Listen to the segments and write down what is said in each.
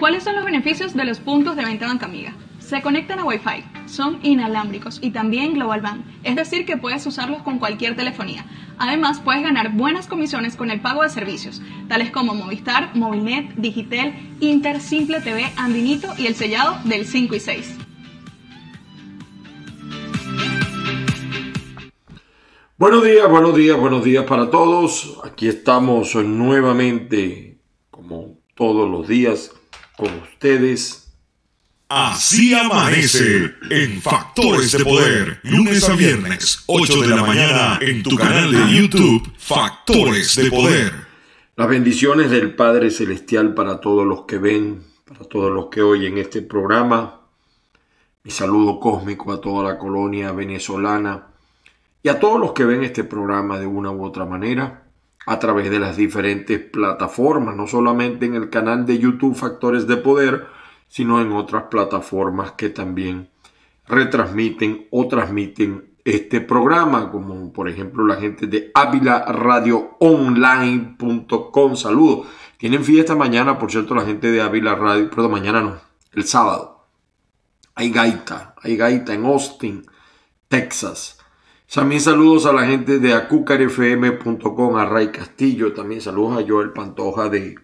¿Cuáles son los beneficios de los puntos de venta Banca Amiga? Se conectan a Wi-Fi, son inalámbricos y también Global Bank, es decir que puedes usarlos con cualquier telefonía. Además, puedes ganar buenas comisiones con el pago de servicios, tales como Movistar, Movilnet, Digitel, Inter, Simple TV, Andinito y el sellado del 5 y 6. Buenos días, buenos días, buenos días para todos. Aquí estamos nuevamente, como todos los días, con ustedes. Así amanece en Factores de Poder, lunes a viernes, 8 de la mañana, en tu canal de YouTube, Factores de Poder. Las bendiciones del Padre Celestial para todos los que ven, para todos los que oyen este programa. Mi saludo cósmico a toda la colonia venezolana y a todos los que ven este programa de una u otra manera a través de las diferentes plataformas, no solamente en el canal de YouTube Factores de Poder, sino en otras plataformas que también retransmiten o transmiten este programa, como por ejemplo la gente de Online.com. Saludos. Tienen fiesta mañana, por cierto, la gente de Ávila Radio, perdón, mañana no, el sábado. Hay gaita, hay gaita en Austin, Texas. También saludos a la gente de acucarfm.com, a Ray Castillo, también saludos a Joel Pantoja de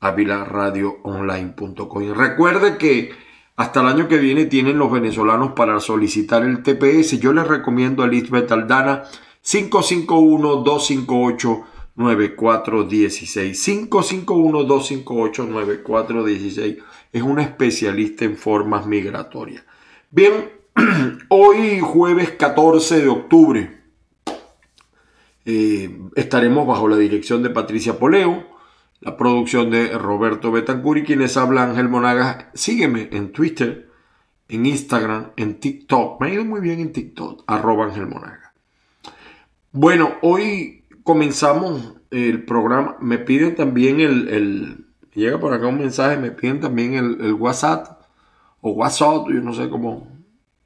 avilaradioonline.com. Y recuerde que hasta el año que viene tienen los venezolanos para solicitar el TPS. Yo les recomiendo a Lisbeth Aldana 551-258-9416. 551-258-9416. Es una especialista en formas migratorias. Bien, Hoy jueves 14 de octubre eh, estaremos bajo la dirección de Patricia Poleo, la producción de Roberto Betancuri, quienes habla Ángel Monagas. Sígueme en Twitter, en Instagram, en TikTok. Me ha ido muy bien en TikTok, arroba Ángel Monagas. Bueno, hoy comenzamos el programa. Me piden también el, llega por acá un mensaje, me piden también el, el WhatsApp o WhatsApp, yo no sé cómo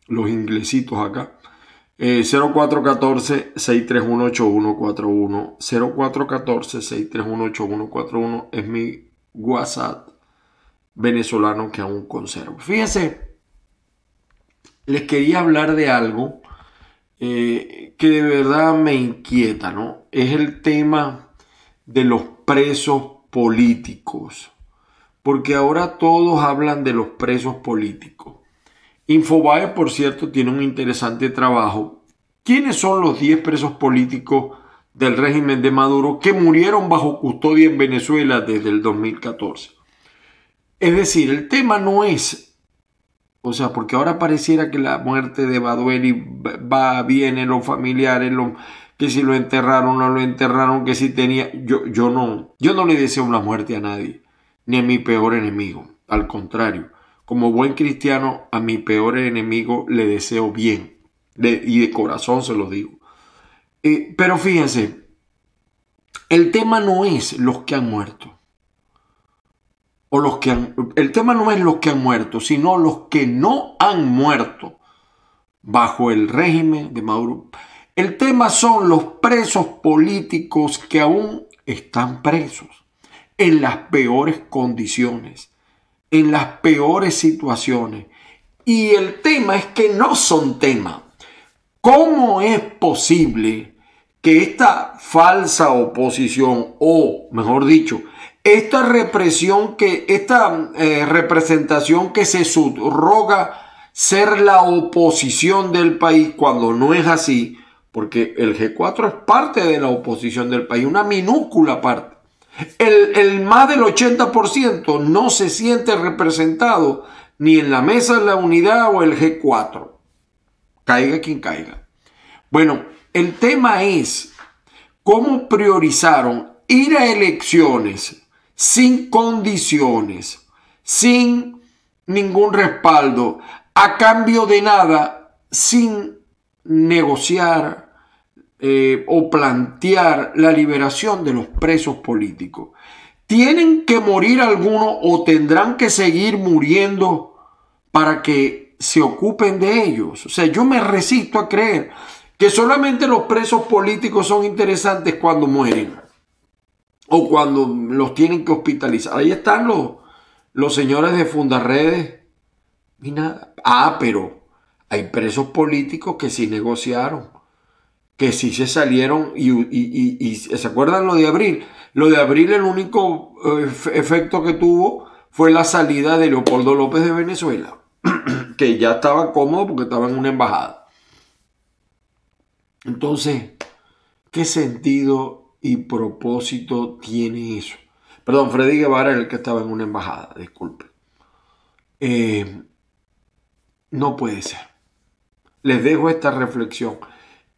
los inglesitos acá. 0414-631-8141. 0414-631-8141 es mi WhatsApp venezolano que aún conservo. Fíjense, les quería hablar de algo eh, que de verdad me inquieta, ¿no? Es el tema de los presos políticos. Porque ahora todos hablan de los presos políticos. Infobae, por cierto, tiene un interesante trabajo. ¿Quiénes son los 10 presos políticos del régimen de Maduro que murieron bajo custodia en Venezuela desde el 2014? Es decir, el tema no es, o sea, porque ahora pareciera que la muerte de Badueli va, viene, los familiares, que si lo enterraron no lo enterraron, que si tenía, yo, yo no, yo no le deseo una muerte a nadie, ni a mi peor enemigo, al contrario como buen cristiano, a mi peor enemigo le deseo bien. y de corazón se lo digo. Eh, pero fíjense, el tema no es los que han muerto. O los que el tema no es los que han muerto, sino los que no han muerto bajo el régimen de Maduro. El tema son los presos políticos que aún están presos en las peores condiciones en las peores situaciones. Y el tema es que no son tema. ¿Cómo es posible que esta falsa oposición, o mejor dicho, esta represión que, esta eh, representación que se subroga ser la oposición del país cuando no es así, porque el G4 es parte de la oposición del país, una minúscula parte. El, más del 80% no se siente representado ni en la mesa de la unidad o el G4. Caiga quien caiga. Bueno, el tema es cómo priorizaron ir a elecciones sin condiciones, sin ningún respaldo, a cambio de nada, sin negociar, eh, o plantear la liberación de los presos políticos. ¿Tienen que morir algunos o tendrán que seguir muriendo para que se ocupen de ellos? O sea, yo me resisto a creer que solamente los presos políticos son interesantes cuando mueren o cuando los tienen que hospitalizar. Ahí están los, Los señores de Fundarredes. Ah, pero hay presos políticos que sí negociaron, que sí se salieron y, se acuerdan lo de abril. Lo de abril el único eh, efecto que tuvo fue la salida de Leopoldo López de Venezuela, que ya estaba cómodo porque estaba en una embajada. Entonces, ¿qué sentido y propósito tiene eso? Perdón, Freddy Guevara era el que estaba en una embajada, disculpe. Eh, no puede ser. Les dejo esta reflexión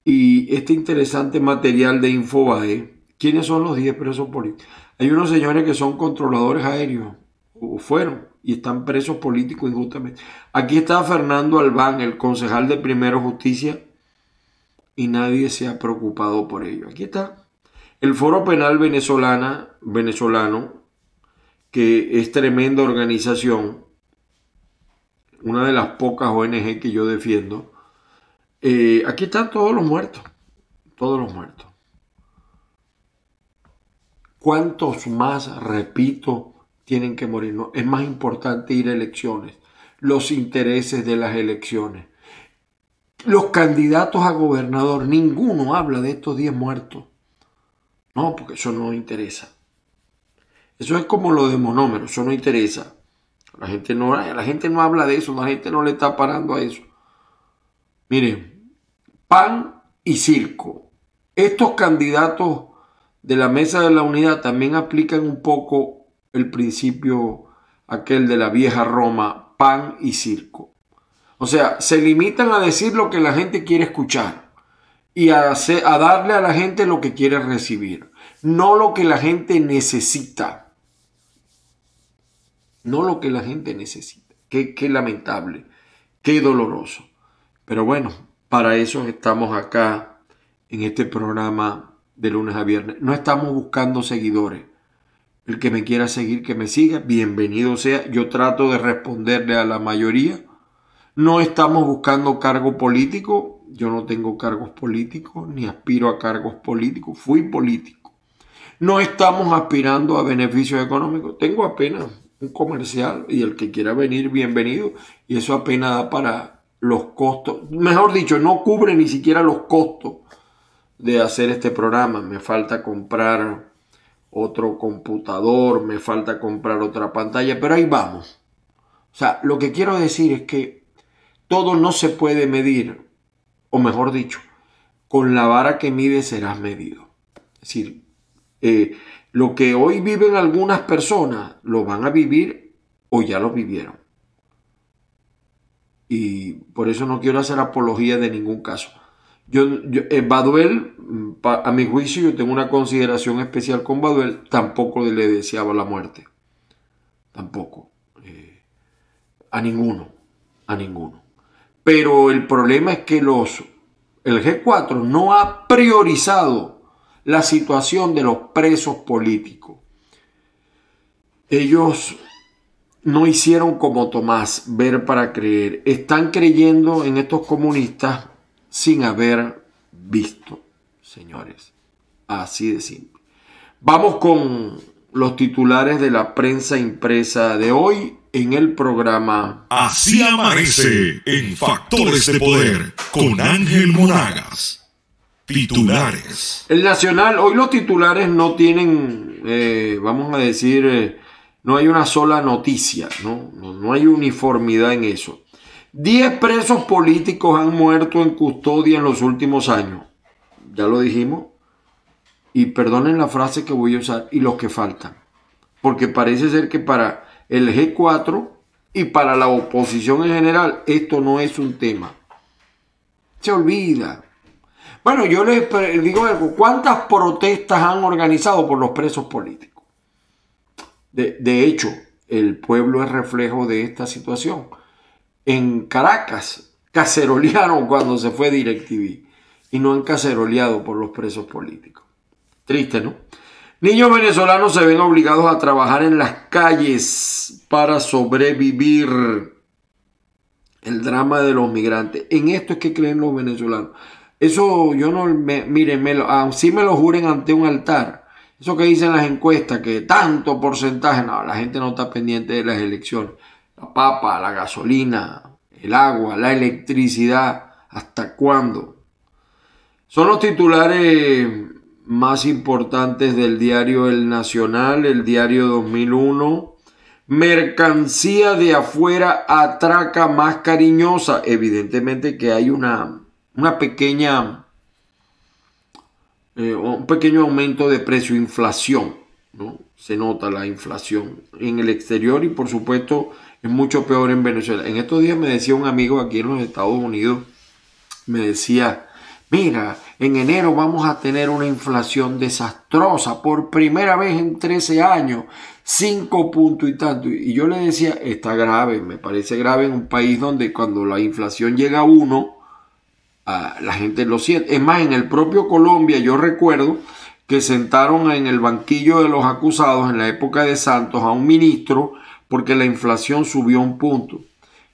y este interesante material de Infobae. ¿Quiénes son los 10 presos políticos? Hay unos señores que son controladores aéreos, o fueron, y están presos políticos injustamente. Aquí está Fernando Albán, el concejal de Primero Justicia, y nadie se ha preocupado por ello. Aquí está. El Foro Penal Venezolana, venezolano, que es tremenda organización, una de las pocas ONG que yo defiendo, eh, aquí están todos los muertos, todos los muertos. ¿Cuántos más, repito, tienen que morir? Es más importante ir a elecciones, los intereses de las elecciones. Los candidatos a gobernador, ninguno habla de estos 10 muertos. No, porque eso no interesa. Eso es como lo de monómero, eso no interesa. La gente no, la gente no habla de eso, la gente no le está parando a eso. Miren, pan y circo. Estos candidatos de la mesa de la unidad también aplican un poco el principio aquel de la vieja Roma, pan y circo. O sea, se limitan a decir lo que la gente quiere escuchar y a, darle a la gente lo que quiere recibir, no lo que la gente necesita. No lo que la gente necesita. Qué lamentable, qué doloroso. Pero bueno, para eso estamos acá en este programa de lunes a viernes. No estamos buscando seguidores. El que me quiera seguir, que me siga, bienvenido sea. Yo trato de responderle a la mayoría no estamos buscando cargo político. Yo no tengo cargos políticos, ni aspiro a cargos políticos. Fui político. No estamos aspirando a beneficios económicos. Tengo apenas un comercial y el que quiera venir, bienvenido. Y eso apenas da para los costos. Mejor dicho, no cubre ni siquiera los costos de hacer este programa. Me falta comprar otro computador, me falta comprar otra pantalla, pero ahí vamos. O sea, lo que quiero decir es que todo no se puede medir, o mejor dicho, con la vara que mide serás medido. Es decir, eh, lo que hoy viven algunas personas lo van a vivir o ya lo vivieron. Y por eso no quiero hacer apología de ningún caso. Yo, eh, Baduel, a mi juicio, yo tengo una consideración especial con Baduel, tampoco le deseaba la muerte. Tampoco. Eh, a ninguno. A ninguno. Pero el problema es que los, el G4 no ha priorizado la situación de los presos políticos. Ellos no hicieron como Tomás, ver para creer. Están creyendo en estos comunistas sin haber visto, señores. Así de simple. Vamos con los titulares de la prensa impresa de hoy en el programa Así amanece en Factores de Poder con Ángel Monagas. Titulares. El Nacional, hoy los titulares no tienen, eh, vamos a decir, eh, no hay una sola noticia, ¿no? ¿no? hay uniformidad en eso. Diez presos políticos han muerto en custodia en los últimos años. Ya lo dijimos. Y perdonen la frase que voy a usar, y los que faltan. Porque parece ser que para el G4 y para la oposición en general esto no es un tema. Se olvida. Bueno, yo les digo algo, ¿cuántas protestas han organizado por los presos políticos? De, hecho, el pueblo es reflejo de esta situación. En Caracas cacerolearon cuando se fue DirecTV y no han caceroleado por los presos políticos. Triste, ¿no? Niños venezolanos se ven obligados a trabajar en las calles para sobrevivir. El drama de los migrantes. En esto es que creen los venezolanos. Eso yo no me, miren, me ah, me lo juren ante un altar. Eso que dicen las encuestas, que tanto porcentaje, no, la gente no está pendiente de las elecciones. La papa, la gasolina, el agua, la electricidad, ¿hasta cuándo? Son los titulares más importantes del diario El Nacional, el diario 2001. Mercancía de afuera atraca más cariñosa. Evidentemente que hay una, una pequeña, eh, un pequeño aumento de precio, inflación. ¿no? Se nota la inflación en el exterior y por supuesto es mucho peor en Venezuela. En estos días me decía un amigo aquí en los Estados Unidos, me decía, mira, en enero vamos a tener una inflación desastrosa por primera vez en 13 años, 5 puntos y tanto. Y yo le decía, está grave, me parece grave en un país donde cuando la inflación llega a 1, la gente lo siente. Es más, en el propio Colombia yo recuerdo que sentaron en el banquillo de los acusados en la época de Santos a un ministro porque la inflación subió un punto.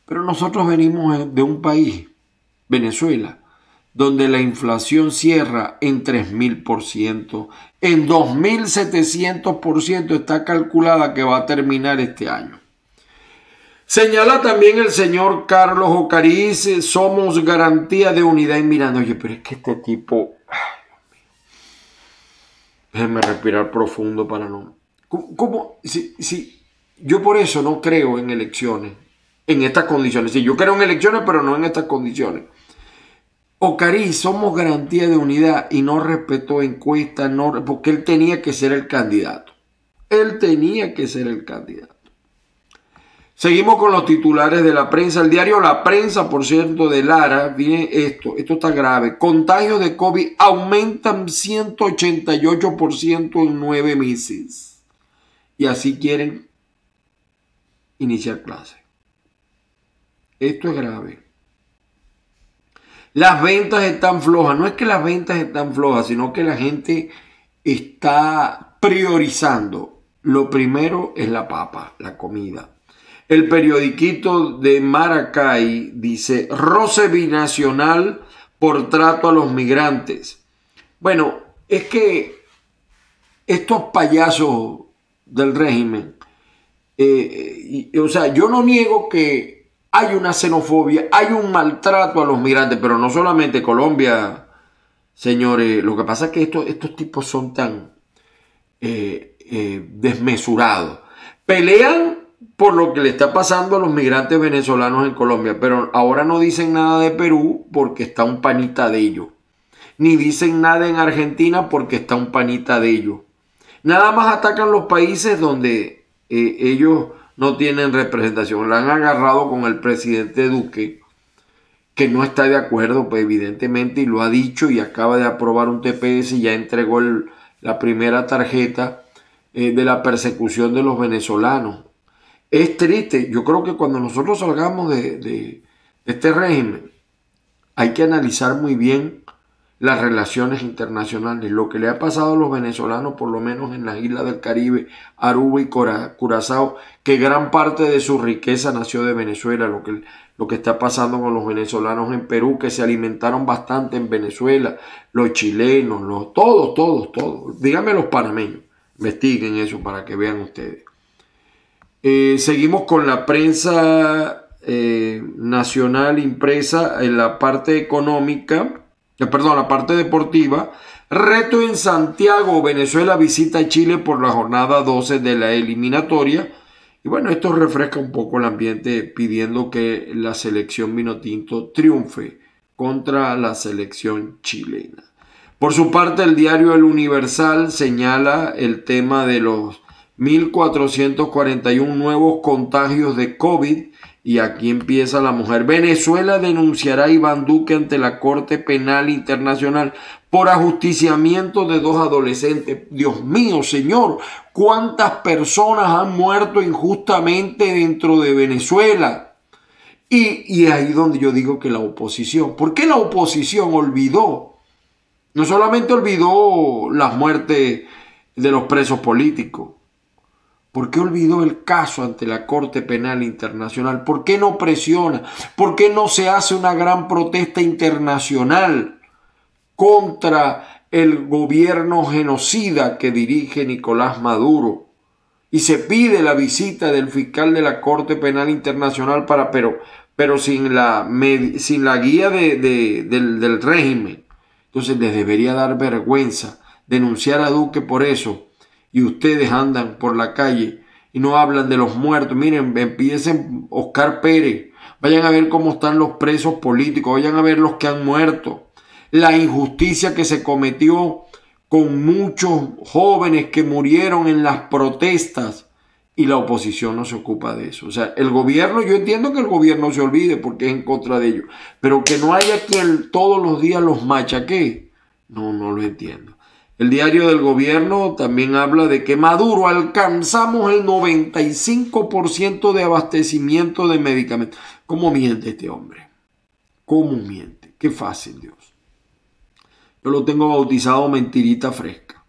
Pero nosotros venimos de un país, Venezuela, donde la inflación cierra en 3.000%, en 2.700% está calculada que va a terminar este año. Señala también el señor Carlos Ocariz, somos garantía de unidad y mirando, oye, pero es que este tipo, déjenme respirar profundo para no... ¿Cómo, Si, si, yo por eso no creo en elecciones, en estas condiciones. Sí, yo creo en elecciones, pero no en estas condiciones. Ocariz, somos garantía de unidad y no respetó encuestas, no, porque él tenía que ser el candidato. Él tenía que ser el candidato. Seguimos con los titulares de la prensa. El diario La Prensa, por cierto, de Lara, viene esto, esto está grave. Contagios de COVID aumentan 188% en nueve meses. Y así quieren iniciar clase. Esto es grave. Las ventas están flojas. No es que las ventas están flojas, sino que la gente está priorizando. Lo primero es la papa, la comida. El periodiquito de Maracay dice, roce binacional por trato a los migrantes. Bueno, es que estos payasos del régimen, eh, o sea, yo no niego que hay una xenofobia, hay un maltrato a los migrantes, pero no solamente Colombia, señores, lo que pasa es que estos, estos tipos son tan eh, eh, desmesurados. Pelean por lo que le está pasando a los migrantes venezolanos en Colombia, pero ahora no dicen nada de Perú porque está un panita de ellos. Ni dicen nada en Argentina porque está un panita de ellos. Nada más atacan los países donde eh, ellos no tienen representación. La han agarrado con el presidente Duque, que no está de acuerdo, pues evidentemente, y lo ha dicho y acaba de aprobar un TPS y ya entregó la primera tarjeta eh, de la persecución de los venezolanos. Es triste, yo creo que cuando nosotros salgamos de, este régimen, hay que analizar muy bien las relaciones internacionales, lo que le ha pasado a los venezolanos, por lo menos en las islas del Caribe, Aruba y Curazao, que gran parte de su riqueza nació de Venezuela, lo que, lo que está pasando con los venezolanos en Perú, que se alimentaron bastante en Venezuela, los chilenos, los, todos, todos, todos. Díganme los panameños, investiguen eso para que vean ustedes. Eh, seguimos con la prensa eh, nacional impresa en la parte económica. Eh, perdón, la parte deportiva. Reto en Santiago, Venezuela visita Chile por la jornada 12 de la eliminatoria. Y bueno, esto refresca un poco el ambiente pidiendo que la selección Vinotinto triunfe contra la selección chilena. Por su parte, el diario El Universal señala el tema de los 1.441 nuevos contagios de COVID y aquí empieza la mujer. Venezuela denunciará a Iván Duque ante la Corte Penal Internacional por ajusticiamiento de dos adolescentes. Dios mío, Señor, ¿cuántas personas han muerto injustamente dentro de Venezuela? Y, y ahí donde yo digo que la oposición, ¿por qué la oposición olvidó? No solamente olvidó las muertes de los presos políticos, ¿Por qué olvidó el caso ante la Corte Penal Internacional? ¿Por qué no presiona? ¿Por qué no se hace una gran protesta internacional contra el gobierno genocida que dirige Nicolás Maduro. Y se pide la visita del fiscal de la Corte Penal Internacional para, pero, pero sin, la, sin la guía del, del régimen. Entonces les debería dar vergüenza denunciar a Duque por eso. Y ustedes andan por la calle y no hablan de los muertos. Miren, empiecen Oscar Pérez. Vayan a ver cómo están los presos políticos. Vayan a ver los que han muerto la injusticia que se cometió con muchos jóvenes que murieron en las protestas y la oposición no se ocupa de eso. O sea, el gobierno, yo entiendo que el gobierno se olvide porque es en contra de ellos, pero que no haya quien todos los días los machaque, no, no lo entiendo. El diario del gobierno también habla de que Maduro alcanzamos el 95% de abastecimiento de medicamentos. ¿Cómo miente este hombre? ¿Cómo miente? Qué fácil, Dios. Yo lo tengo bautizado mentirita fresca.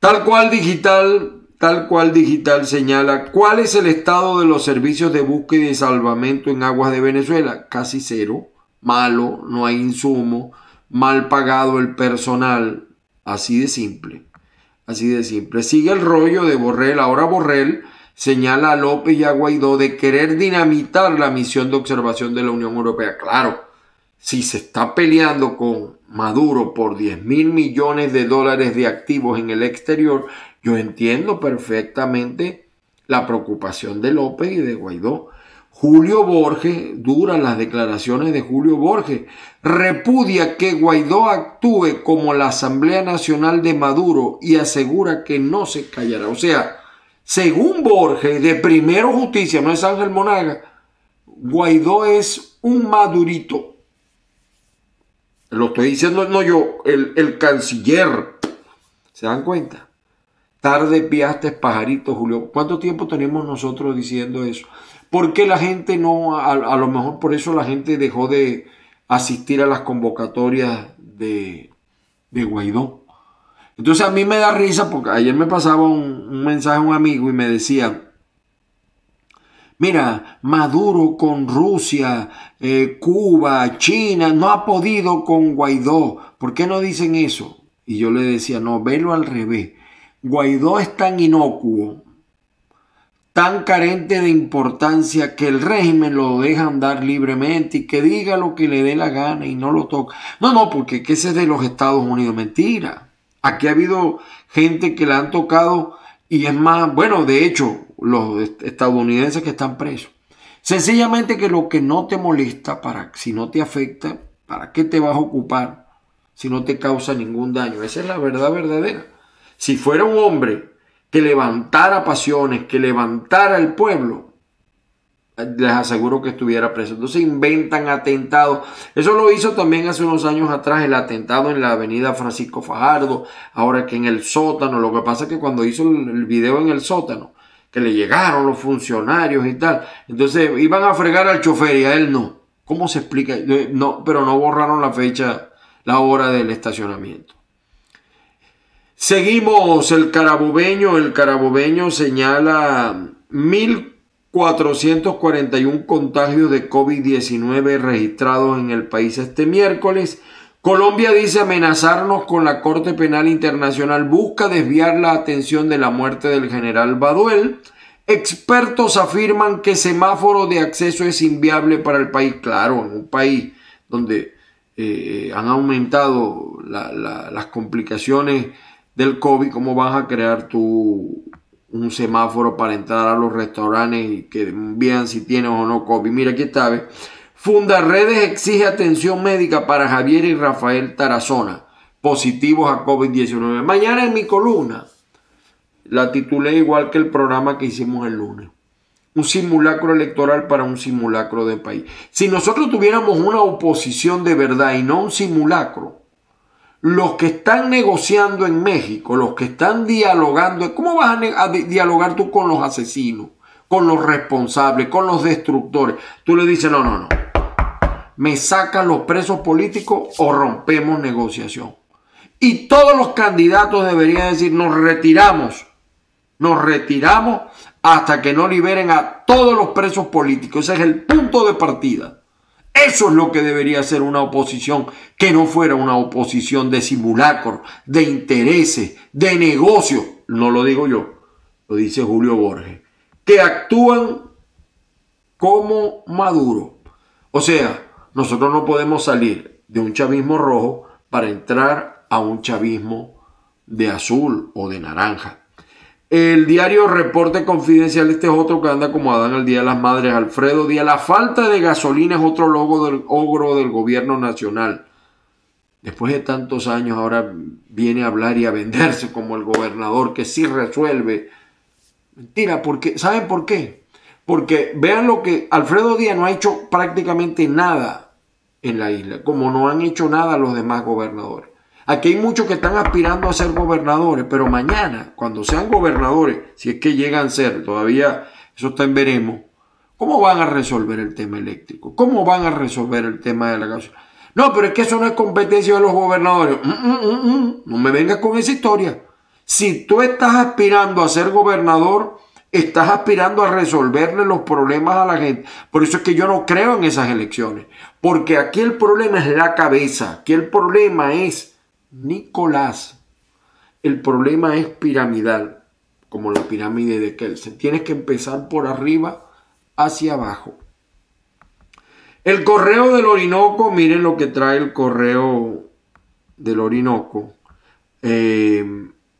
Tal cual digital, tal cual digital señala cuál es el estado de los servicios de búsqueda y salvamento en aguas de Venezuela. Casi cero, malo, no hay insumo, mal pagado el personal. Así de simple, así de simple. Sigue el rollo de Borrell. Ahora Borrell señala a López y a Guaidó de querer dinamitar la misión de observación de la Unión Europea. Claro, si se está peleando con Maduro por 10 mil millones de dólares de activos en el exterior, yo entiendo perfectamente la preocupación de López y de Guaidó. Julio Borges, duran las declaraciones de Julio Borges, repudia que Guaidó actúe como la Asamblea Nacional de Maduro y asegura que no se callará. O sea, según Borges, de Primero Justicia, no es Ángel Monaga, Guaidó es un madurito, lo estoy diciendo no yo, el, canciller. ¿Se dan cuenta? Tarde piaste pajarito, Julio. ¿Cuánto tiempo tenemos nosotros diciendo eso? ¿Por qué la gente no, a, lo mejor por eso la gente dejó de asistir a las convocatorias de, de Guaidó? Entonces a mí me da risa porque ayer me pasaba un, un mensaje a un amigo y me decía, Mira, Maduro con Rusia, eh, Cuba, China, no ha podido con Guaidó. ¿Por qué no dicen eso? Y yo le decía, no, velo al revés. Guaidó es tan inocuo, tan carente de importancia que el régimen lo deja andar libremente y que diga lo que le dé la gana y no lo toca. No, no, porque ese es de los Estados Unidos. Mentira. Aquí ha habido gente que le han tocado y es más, bueno, de hecho, los estadounidenses que están presos. Sencillamente que lo que no te molesta, para, si no te afecta, ¿para qué te vas a ocupar si no te causa ningún daño? Esa es la verdad verdadera. Si fuera un hombre que levantara pasiones, que levantara el pueblo, les aseguro que estuviera preso. Entonces inventan atentados. Eso lo hizo también hace unos años atrás el atentado en la avenida Francisco Fajardo, ahora que en el sótano. Lo que pasa es que cuando hizo el video en el sótano, que le llegaron los funcionarios y tal. Entonces iban a fregar al chofer y a él no. ¿Cómo se explica? No, pero no borraron la fecha, la hora del estacionamiento. Seguimos el carabobeño. El carabobeño señala 1.441 contagios de COVID-19 registrados en el país este miércoles. Colombia dice amenazarnos con la Corte Penal Internacional, busca desviar la atención de la muerte del general Baduel. Expertos afirman que semáforo de acceso es inviable para el país. Claro, en un país donde eh, han aumentado las complicaciones del COVID, ¿cómo vas a crear tú un semáforo para entrar a los restaurantes y que vean si tienes o no COVID? Mira, aquí está, ¿ves? Fundarredes exige atención médica para Javier y Rafael Tarazona, positivos a COVID-19. Mañana en mi columna la titulé igual que el programa que hicimos el lunes. Un simulacro electoral para un simulacro de país. Si nosotros tuviéramos una oposición de verdad y no un simulacro, los que están negociando en México, los que están dialogando, ¿cómo vas a, dialogar tú con los asesinos, con los responsables, con los destructores? Tú le dices, no, no, no me sacan los presos políticos o rompemos negociación. Y todos los candidatos deberían decir, nos retiramos, nos retiramos hasta que no liberen a todos los presos políticos. Ese es el punto de partida. Eso es lo que debería ser una oposición, que no fuera una oposición de simulacro, de intereses, de negocio. No lo digo yo, lo dice Julio Borges. Que actúan como Maduro. O sea, nosotros no podemos salir de un chavismo rojo para entrar a un chavismo de azul o de naranja. El diario Reporte Confidencial, este es otro que anda como Adán el Día de las Madres, Alfredo Díaz. La falta de gasolina es otro logo del ogro del gobierno nacional. Después de tantos años ahora viene a hablar y a venderse como el gobernador que sí resuelve. Mentira, porque ¿saben por qué? Porque vean lo que Alfredo Díaz no ha hecho prácticamente nada en la isla, como no han hecho nada los demás gobernadores. Aquí hay muchos que están aspirando a ser gobernadores, pero mañana, cuando sean gobernadores, si es que llegan a ser, todavía eso está en veremos, ¿cómo van a resolver el tema eléctrico? ¿Cómo van a resolver el tema de la gasolina? No, pero es que eso no es competencia de los gobernadores. Mm, mm, mm, no me vengas con esa historia. Si tú estás aspirando a ser gobernador, estás aspirando a resolverle los problemas a la gente. Por eso es que yo no creo en esas elecciones. Porque aquí el problema es la cabeza. Aquí el problema es Nicolás. El problema es piramidal, como la pirámide de Kelsen. Tienes que empezar por arriba hacia abajo. El correo del Orinoco, miren lo que trae el correo del Orinoco. Eh,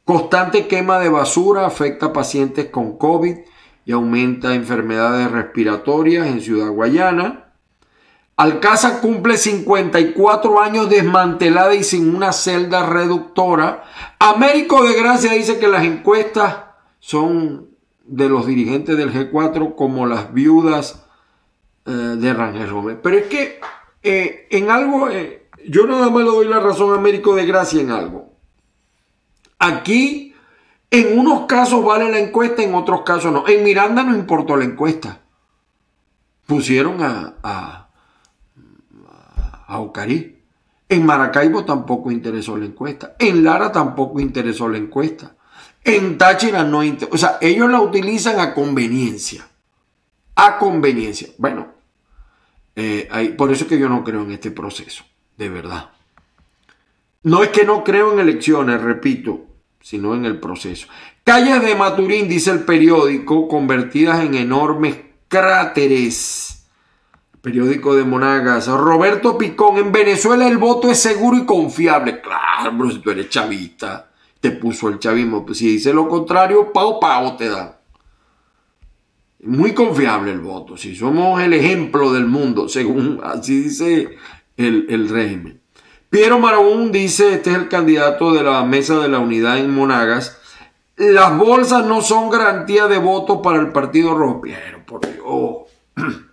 constante quema de basura afecta a pacientes con COVID y aumenta enfermedades respiratorias en Ciudad Guayana. Alcázar cumple 54 años desmantelada y sin una celda reductora. Américo de Gracia dice que las encuestas son de los dirigentes del G4 como las viudas eh, de Rangel Gómez. Pero es que eh, en algo, eh, yo nada más le doy la razón a Américo de Gracia en algo. Aquí, en unos casos vale la encuesta, en otros casos no. En Miranda no importó la encuesta. Pusieron a a Ocarí. En Maracaibo tampoco interesó la encuesta. En Lara tampoco interesó la encuesta. En Táchira no interesó. O sea, ellos la utilizan a conveniencia. A conveniencia. Bueno, eh, por eso es que yo no creo en este proceso. De verdad. No es que no creo en elecciones, repito, sino en el proceso. Calles de Maturín, dice el periódico, convertidas en enormes cráteres periódico de Monagas. Roberto Picón, en Venezuela el voto es seguro y confiable. Claro, pero si tú eres chavista, te puso el chavismo. Pues si dice lo contrario, pao, pao te da. Muy confiable el voto. Si somos el ejemplo del mundo, según así dice el, el régimen. Piero Marabún dice, este es el candidato de la Mesa de la Unidad en Monagas. Las bolsas no son garantía de voto para el Partido Rojo. Piero, por Dios.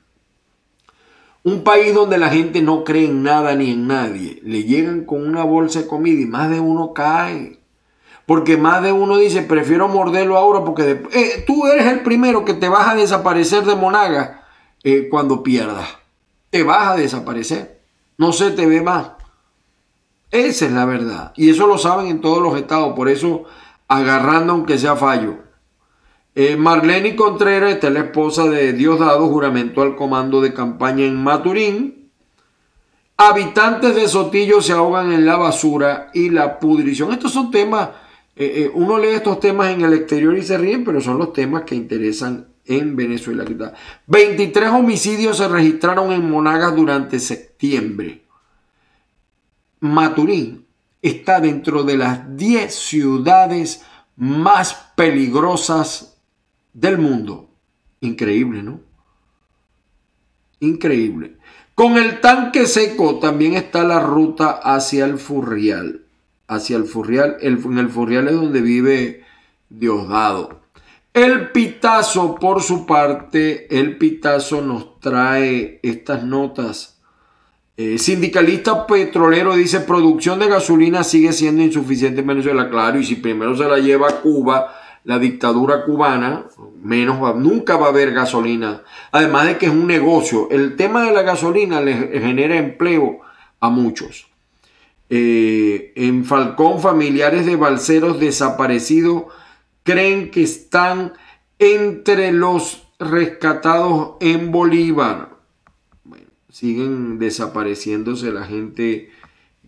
Un país donde la gente no cree en nada ni en nadie. Le llegan con una bolsa de comida y más de uno cae. Porque más de uno dice, prefiero morderlo ahora porque eh, tú eres el primero que te vas a desaparecer de Monaga eh, cuando pierdas. Te vas a desaparecer. No se te ve más. Esa es la verdad. Y eso lo saben en todos los estados. Por eso agarrando aunque sea fallo. Eh, Marlene Contreras, esta es la esposa de Diosdado, juramentó al comando de campaña en Maturín. Habitantes de Sotillo se ahogan en la basura y la pudrición. Estos son temas, eh, eh, uno lee estos temas en el exterior y se ríen, pero son los temas que interesan en Venezuela. 23 homicidios se registraron en Monagas durante septiembre. Maturín está dentro de las 10 ciudades más peligrosas del mundo. Increíble, ¿no? Increíble. Con el tanque seco también está la ruta hacia el Furrial. Hacia el Furrial. en el Furrial es donde vive Diosdado. El Pitazo, por su parte, el Pitazo nos trae estas notas. Eh, sindicalista petrolero dice, producción de gasolina sigue siendo insuficiente en Venezuela. Claro, y si primero se la lleva a Cuba, la dictadura cubana, menos nunca va a haber gasolina. Además de que es un negocio. El tema de la gasolina le genera empleo a muchos. Eh, en Falcón, familiares de balseros desaparecidos creen que están entre los rescatados en Bolívar. siguen desapareciéndose la gente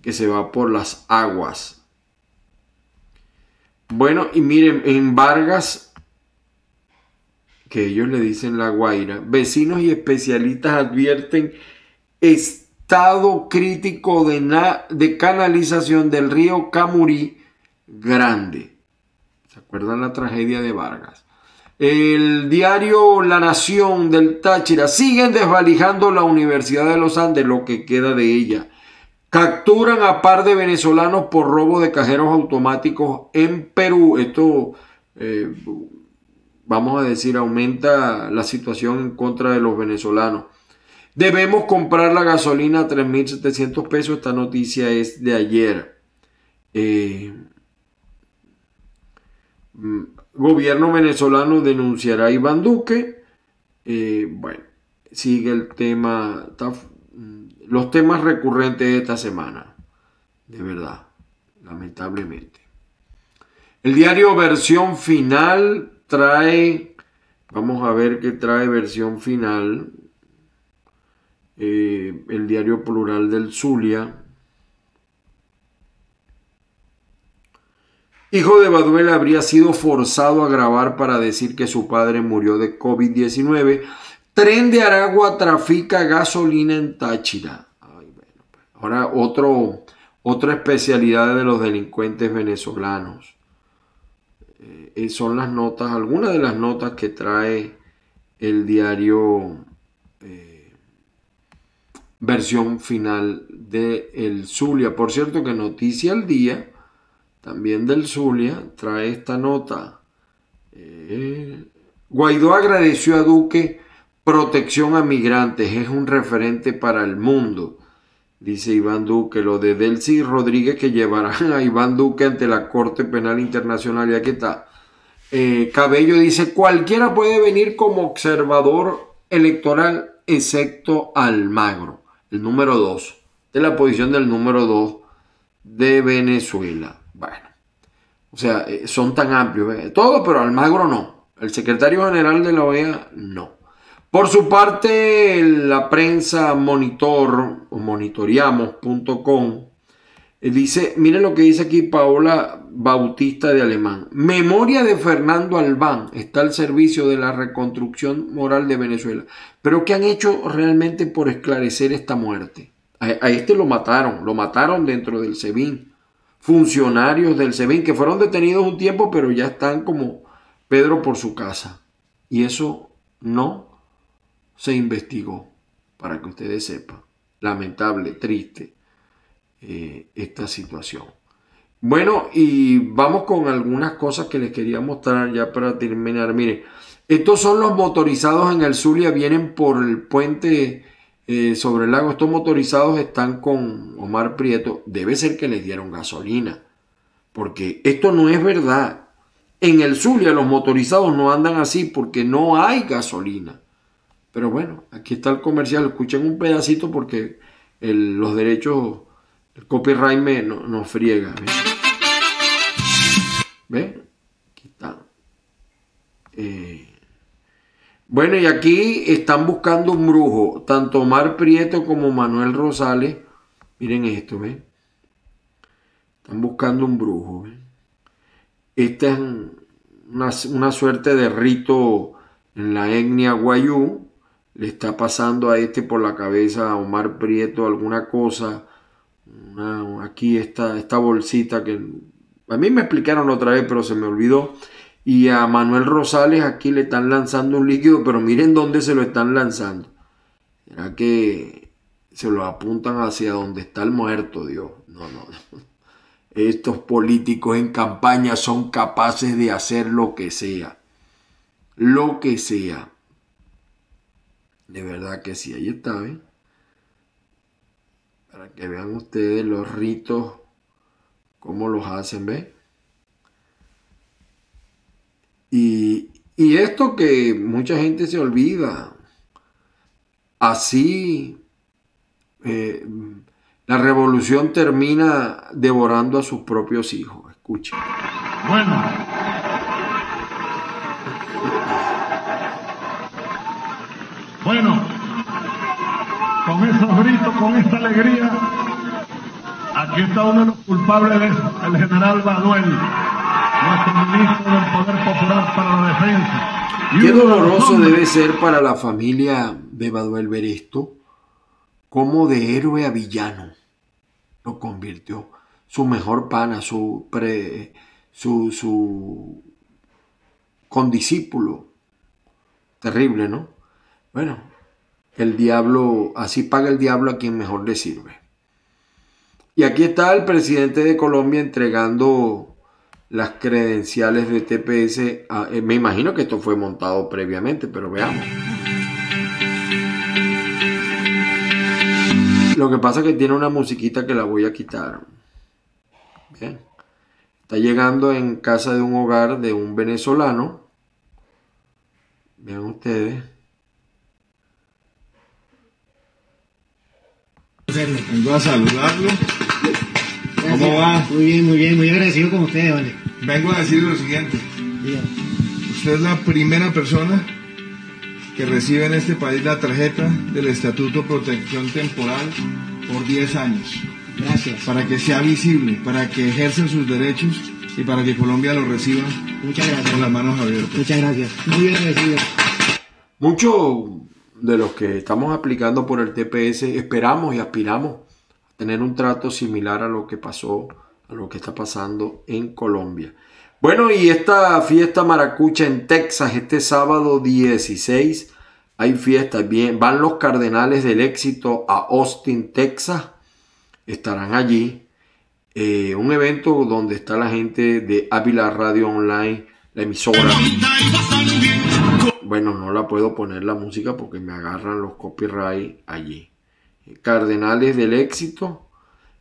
que se va por las aguas. Bueno, y miren, en Vargas, que ellos le dicen La Guaira, vecinos y especialistas advierten estado crítico de, de canalización del río Camurí Grande. ¿Se acuerdan la tragedia de Vargas? El diario La Nación del Táchira siguen desvalijando la Universidad de los Andes, lo que queda de ella. Capturan a par de venezolanos por robo de cajeros automáticos en Perú. Esto, eh, vamos a decir, aumenta la situación en contra de los venezolanos. Debemos comprar la gasolina a 3.700 pesos. Esta noticia es de ayer. Eh, mm, gobierno venezolano denunciará a Iván Duque. Eh, bueno, sigue el tema, los temas recurrentes de esta semana, de verdad, lamentablemente. El diario versión final trae, vamos a ver qué trae versión final, eh, el diario plural del Zulia, Hijo de Baduel habría sido forzado a grabar para decir que su padre murió de COVID-19. Tren de Aragua trafica gasolina en Táchira. Pues. Ahora otro, otra especialidad de los delincuentes venezolanos. Eh, son las notas, algunas de las notas que trae el diario eh, versión final de El Zulia. Por cierto que Noticia al Día también del Zulia, trae esta nota. Eh, Guaidó agradeció a Duque protección a migrantes, es un referente para el mundo. Dice Iván Duque, lo de Delcy Rodríguez que llevarán a Iván Duque ante la Corte Penal Internacional. Y aquí está. Eh, Cabello dice, cualquiera puede venir como observador electoral excepto Almagro, el número 2, de la posición del número 2 de Venezuela. Bueno, o sea, eh, son tan amplios. Todo, pero Almagro no. El secretario general de la OEA no. Por su parte, la prensa monitor o monitoreamos.com eh, dice, miren lo que dice aquí Paola Bautista de Alemán. Memoria de Fernando Albán está al servicio de la reconstrucción moral de Venezuela. Pero ¿qué han hecho realmente por esclarecer esta muerte? A, este lo mataron, lo mataron dentro del SEBIN funcionarios del SEBIN que fueron detenidos un tiempo, pero ya están como Pedro por su casa. Y eso no se investigó, para que ustedes sepan. Lamentable, triste eh, esta situación. Bueno, y vamos con algunas cosas que les quería mostrar ya para terminar. Miren, estos son los motorizados en el Zulia, vienen por el puente eh, sobre el lago. Estos motorizados están con Omar Prieto. Debe ser que les dieron gasolina. Porque esto no es verdad. En el Zulia los motorizados no andan así porque no hay gasolina. Pero bueno, aquí está el comercial. Escuchen un pedacito porque los derechos, el copyright nos friega. ¿Ven? Aquí está. Eh, bueno, y aquí están buscando un brujo, tanto Omar Prieto como Manuel Rosales. Miren esto, ¿ven? Están buscando un brujo. ¿ven? Esta es una, suerte de rito en la etnia guayú. Le está pasando a este por la cabeza a Omar Prieto alguna cosa. aquí está esta bolsita que a mí me explicaron otra vez, pero se me olvidó y a Manuel Rosales aquí le están lanzando un líquido, pero miren dónde se lo están lanzando. ¿Será que se lo apuntan hacia donde está el muerto, Dios? No, no. Estos políticos en campaña son capaces de hacer lo que sea. Lo que sea. De verdad que sí, ahí está, ¿eh? Para que vean ustedes los ritos, cómo los hacen, ¿ves? Y, esto que mucha gente se olvida, así eh, la revolución termina devorando a sus propios hijos. Escuchen. Bueno. Bueno. con esos gritos, con esta alegría, aquí está uno de los culpables, el general Manuel, nuestro ministro del Poder Popular para la Defensa. Qué doloroso debe ser para la familia de Manuel ver esto, como de héroe a villano lo convirtió. Su mejor pana, su, pre, su, su condiscípulo. Terrible, ¿no? Bueno, el diablo, así paga el diablo a quien mejor le sirve. Y aquí está el presidente de Colombia entregando las credenciales de TPS. Eh, me imagino que esto fue montado previamente, pero veamos. Lo que pasa es que tiene una musiquita que la voy a quitar. Está llegando en casa de un hogar de un venezolano. Vean ustedes. Vengo a saludarlo. ¿Cómo va? Muy bien, muy bien, muy agradecido con ustedes, vale. Vengo a decirle lo siguiente. Usted es la primera persona que recibe en este país la tarjeta del Estatuto Protección Temporal por 10 años. Gracias. Para que sea visible, para que ejerzan sus derechos y para que Colombia lo reciba Muchas gracias. con las manos abiertas. Muchas gracias. Muy agradecido. Muchos de los que estamos aplicando por el TPS esperamos y aspiramos a tener un trato similar a lo que pasó, a lo que está pasando en Colombia. Bueno, y esta fiesta maracucha en Texas, este sábado 16, hay fiestas, bien, van los Cardenales del Éxito a Austin, Texas, estarán allí. Eh, un evento donde está la gente de Ávila Radio Online, la emisora. Bueno, no la puedo poner la música porque me agarran los copyright allí. Cardenales del Éxito,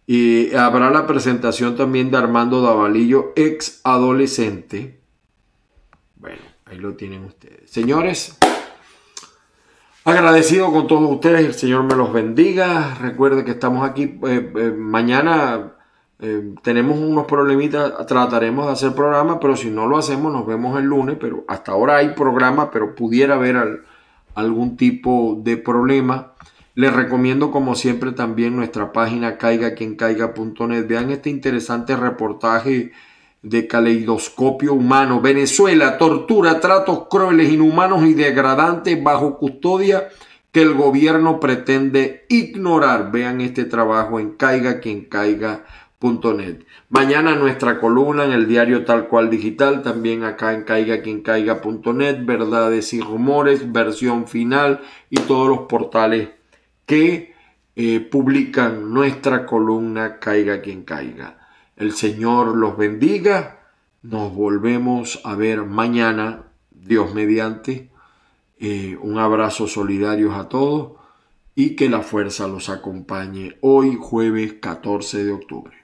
y habrá la presentación también de Armando Davalillo, ex adolescente. Bueno, ahí lo tienen ustedes. Señores, agradecido con todos ustedes. El Señor me los bendiga. Recuerden que estamos aquí eh, eh, mañana. Eh, tenemos unos problemitas, trataremos de hacer programa, pero si no lo hacemos, nos vemos el lunes. Pero hasta ahora hay programa, pero pudiera haber algún tipo de problema. Les recomiendo como siempre también nuestra página caiga.net. Vean este interesante reportaje de caleidoscopio humano. Venezuela, tortura, tratos crueles, inhumanos y degradantes bajo custodia que el gobierno pretende ignorar. Vean este trabajo en caiga.net. Mañana nuestra columna en el diario Tal Cual Digital, también acá en caiga.net, verdades y rumores, versión final y todos los portales que eh, publican nuestra columna Caiga quien caiga. El Señor los bendiga. Nos volvemos a ver mañana, Dios mediante. Eh, un abrazo solidario a todos y que la fuerza los acompañe hoy jueves 14 de octubre.